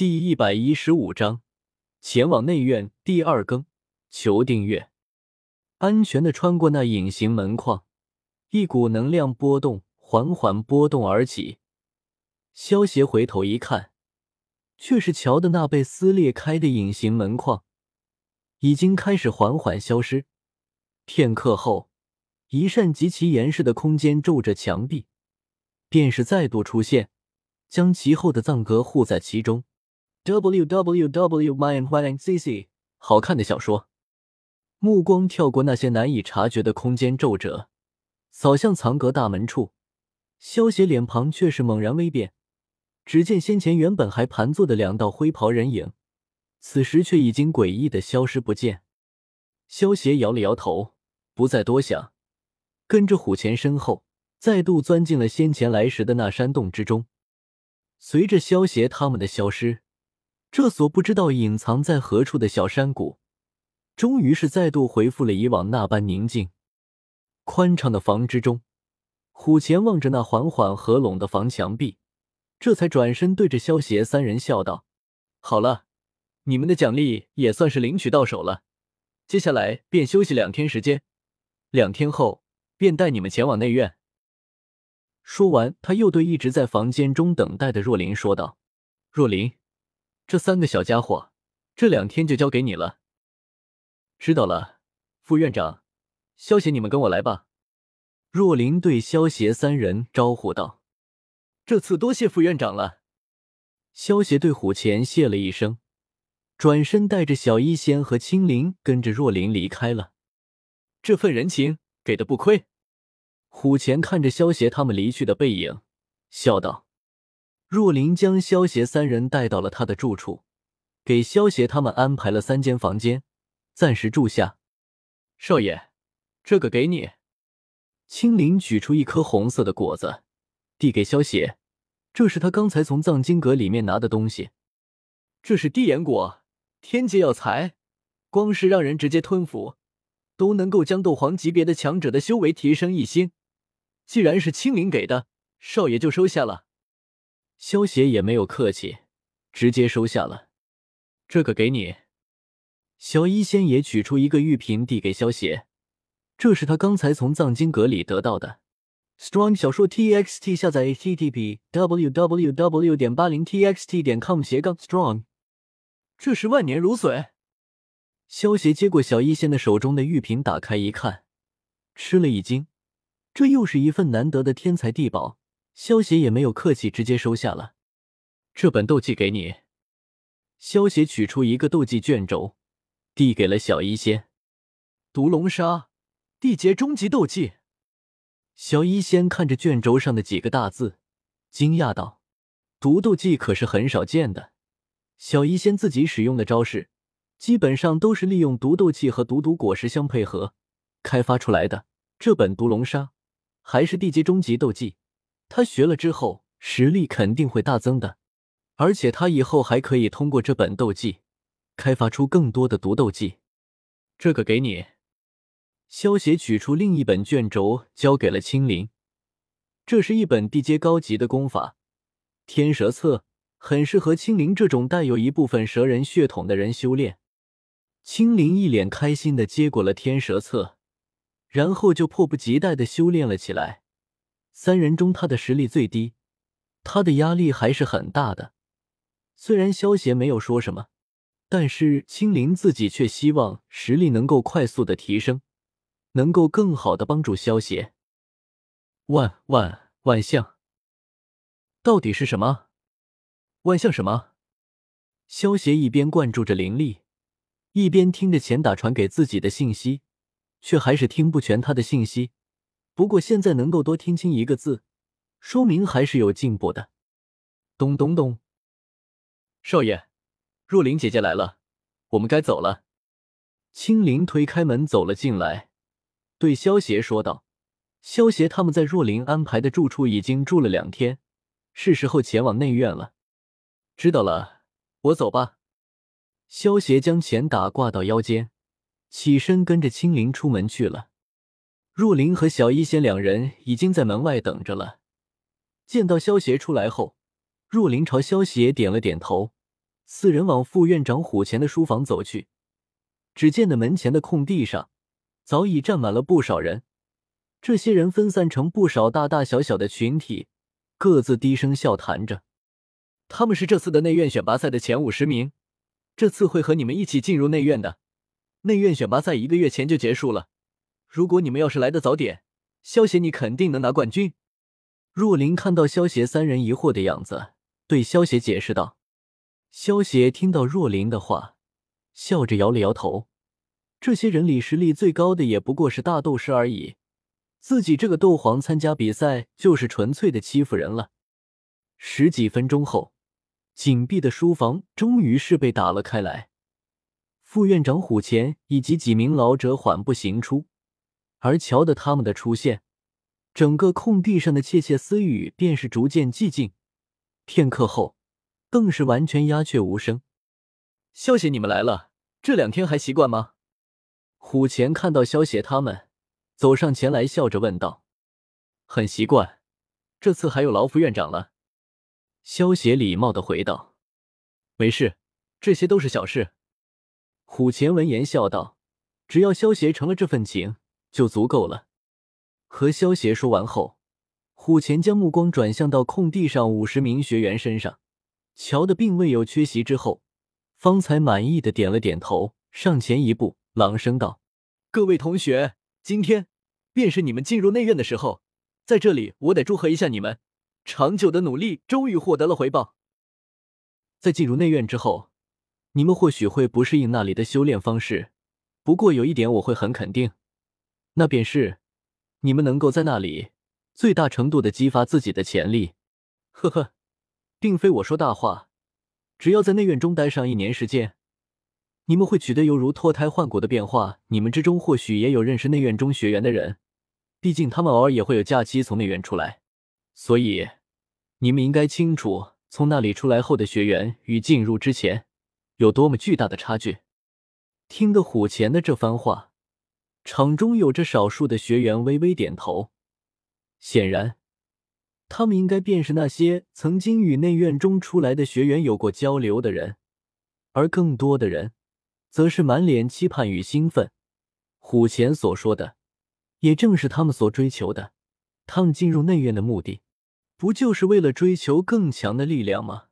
第一百一十五章，前往内院第二更，求订阅。安全的穿过那隐形门框，一股能量波动缓缓波动而起。萧协回头一看，却是瞧的那被撕裂开的隐形门框，已经开始缓缓消失。片刻后，一扇极其严实的空间皱着墙壁，便是再度出现，将其后的藏格护在其中。W w w m y n y n c c 好看的小说，目光跳过那些难以察觉的空间皱褶，扫向藏阁大门处。萧邪脸庞却是猛然微变，只见先前原本还盘坐的两道灰袍人影，此时却已经诡异的消失不见。萧邪摇了摇头，不再多想，跟着虎钳身后，再度钻进了先前来时的那山洞之中。随着萧邪他们的消失。这所不知道隐藏在何处的小山谷，终于是再度恢复了以往那般宁静。宽敞的房之中，虎钳望着那缓缓合拢的房墙壁，这才转身对着萧邪三人笑道：“好了，你们的奖励也算是领取到手了，接下来便休息两天时间，两天后便带你们前往内院。”说完，他又对一直在房间中等待的若琳说道：“若琳。”这三个小家伙，这两天就交给你了。知道了，副院长，萧协，你们跟我来吧。若琳对萧协三人招呼道：“这次多谢副院长了。”萧协对虎钳谢了一声，转身带着小医仙和青灵跟着若琳离开了。这份人情给的不亏。虎钳看着萧协他们离去的背影，笑道。若琳将萧协三人带到了他的住处，给萧协他们安排了三间房间，暂时住下。少爷，这个给你。青灵取出一颗红色的果子，递给萧协，这是他刚才从藏经阁里面拿的东西。这是地眼果，天界药材，光是让人直接吞服，都能够将斗皇级别的强者的修为提升一星。既然是青灵给的，少爷就收下了。萧协也没有客气，直接收下了。这个给你。小医仙也取出一个玉瓶递给萧协，这是他刚才从藏经阁里得到的。Strong 小说 TXT 下载 http www 点八零 txt 点 com 斜杠 strong。这是万年如水。萧协接过小医仙的手中的玉瓶，打开一看，吃了一惊，这又是一份难得的天才地宝。萧协也没有客气，直接收下了这本斗技给你。萧协取出一个斗技卷轴，递给了小医仙。毒龙杀，地阶终极斗技。小医仙看着卷轴上的几个大字，惊讶道：“毒斗技可是很少见的。小医仙自己使用的招式，基本上都是利用毒斗气和毒毒果实相配合开发出来的。这本毒龙杀，还是地阶终极斗技。”他学了之后，实力肯定会大增的，而且他以后还可以通过这本斗技，开发出更多的毒斗技。这个给你。萧协取出另一本卷轴，交给了青灵。这是一本地阶高级的功法，《天蛇册》，很适合青灵这种带有一部分蛇人血统的人修炼。青灵一脸开心的接过了《天蛇册》，然后就迫不及待的修炼了起来。三人中，他的实力最低，他的压力还是很大的。虽然萧邪没有说什么，但是青灵自己却希望实力能够快速的提升，能够更好的帮助萧邪。万万万象，到底是什么？万象什么？萧邪一边灌注着灵力，一边听着钱打传给自己的信息，却还是听不全他的信息。不过现在能够多听清一个字，说明还是有进步的。咚咚咚，少爷，若琳姐姐来了，我们该走了。青灵推开门走了进来，对萧协说道：“萧协他们在若琳安排的住处已经住了两天，是时候前往内院了。”知道了，我走吧。萧协将钱打挂到腰间，起身跟着青灵出门去了。若琳和小医仙两人已经在门外等着了。见到萧协出来后，若琳朝萧协点了点头，四人往副院长虎前的书房走去。只见的门前的空地上，早已站满了不少人。这些人分散成不少大大小小的群体，各自低声笑谈着。他们是这次的内院选拔赛的前五十名，这次会和你们一起进入内院的。内院选拔赛一个月前就结束了，如果你们要是来的早点，萧协你肯定能拿冠军。若琳看到萧协三人疑惑的样子，对萧协解释道。萧协听到若琳的话，笑着摇了摇头。这些人里实力最高的也不过是大斗师而已，自己这个斗皇参加比赛就是纯粹的欺负人了。十几分钟后。紧闭的书房终于是被打了开来，副院长虎钳以及几名老者缓步行出，而瞧得他们的出现，整个空地上的窃窃私语便是逐渐寂静，片刻后，更是完全鸦雀无声。萧协，你们来了，这两天还习惯吗？虎钳看到萧协他们，走上前来，笑着问道：“很习惯，这次还有劳副院长了。”萧协礼貌的回道：“没事，这些都是小事。”虎钳闻言笑道：“只要萧协成了这份情，就足够了。”和萧协说完后，虎钳将目光转向到空地上五十名学员身上，瞧的并未有缺席之后，方才满意的点了点头，上前一步，朗声道：“各位同学，今天便是你们进入内院的时候，在这里，我得祝贺一下你们。”长久的努力终于获得了回报。在进入内院之后，你们或许会不适应那里的修炼方式，不过有一点我会很肯定，那便是你们能够在那里最大程度的激发自己的潜力。呵呵，并非我说大话，只要在内院中待上一年时间，你们会取得犹如脱胎换骨的变化。你们之中或许也有认识内院中学员的人，毕竟他们偶尔也会有假期从内院出来。所以，你们应该清楚，从那里出来后的学员与进入之前有多么巨大的差距。听得虎钳的这番话，场中有着少数的学员微微点头，显然，他们应该便是那些曾经与内院中出来的学员有过交流的人，而更多的人，则是满脸期盼与兴奋。虎前所说的，也正是他们所追求的，他们进入内院的目的。不就是为了追求更强的力量吗？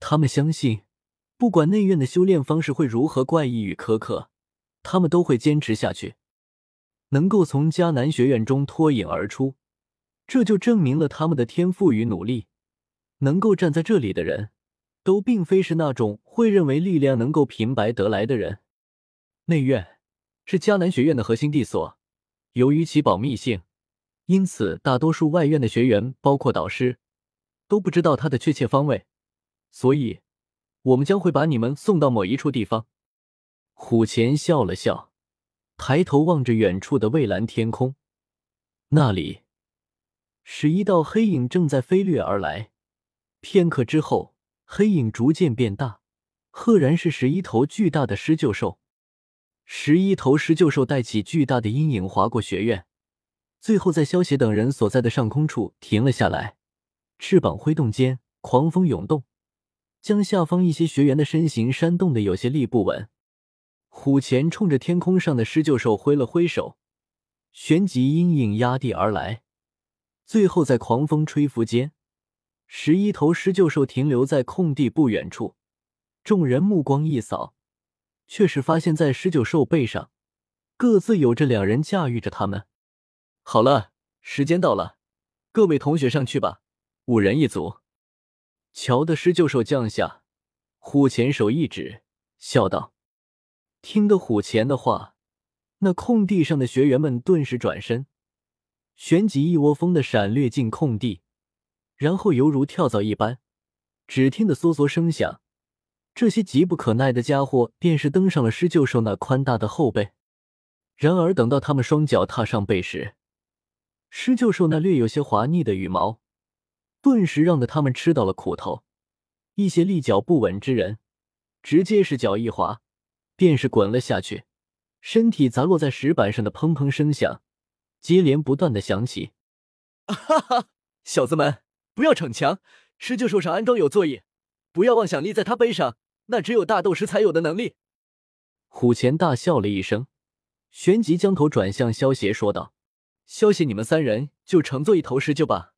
他们相信，不管内院的修炼方式会如何怪异与苛刻，他们都会坚持下去。能够从迦南学院中脱颖而出，这就证明了他们的天赋与努力。能够站在这里的人，都并非是那种会认为力量能够平白得来的人。内院是迦南学院的核心地所，由于其保密性。因此，大多数外院的学员，包括导师，都不知道他的确切方位。所以，我们将会把你们送到某一处地方。虎钳笑了笑，抬头望着远处的蔚蓝天空，那里，十一道黑影正在飞掠而来。片刻之后，黑影逐渐变大，赫然是十一头巨大的狮鹫兽。十一头狮鹫兽带起巨大的阴影，划过学院。最后，在萧协等人所在的上空处停了下来，翅膀挥动间，狂风涌动，将下方一些学员的身形扇动的有些立不稳。虎钳冲着天空上的狮鹫兽挥了挥手，旋即阴影压地而来。最后，在狂风吹拂间，十一头狮鹫兽停留在空地不远处。众人目光一扫，却是发现，在狮鹫兽背上，各自有着两人驾驭着他们。好了，时间到了，各位同学上去吧，五人一组。瞧的狮鹫兽降下，虎钳手一指，笑道：“听得虎钳的话，那空地上的学员们顿时转身，旋即一窝蜂的闪掠进空地，然后犹如跳蚤一般，只听得嗦嗦声响，这些急不可耐的家伙便是登上了狮鹫兽那宽大的后背。然而等到他们双脚踏上背时，狮鹫兽那略有些滑腻的羽毛，顿时让得他们吃到了苦头。一些立脚不稳之人，直接是脚一滑，便是滚了下去，身体砸落在石板上的砰砰声响接连不断的响起。哈哈，小子们，不要逞强！狮鹫兽上安装有座椅，不要妄想立在他背上，那只有大斗师才有的能力。虎钳大笑了一声，旋即将头转向萧邪，说道：“萧邪，你们三人就乘坐一头狮鹫吧。”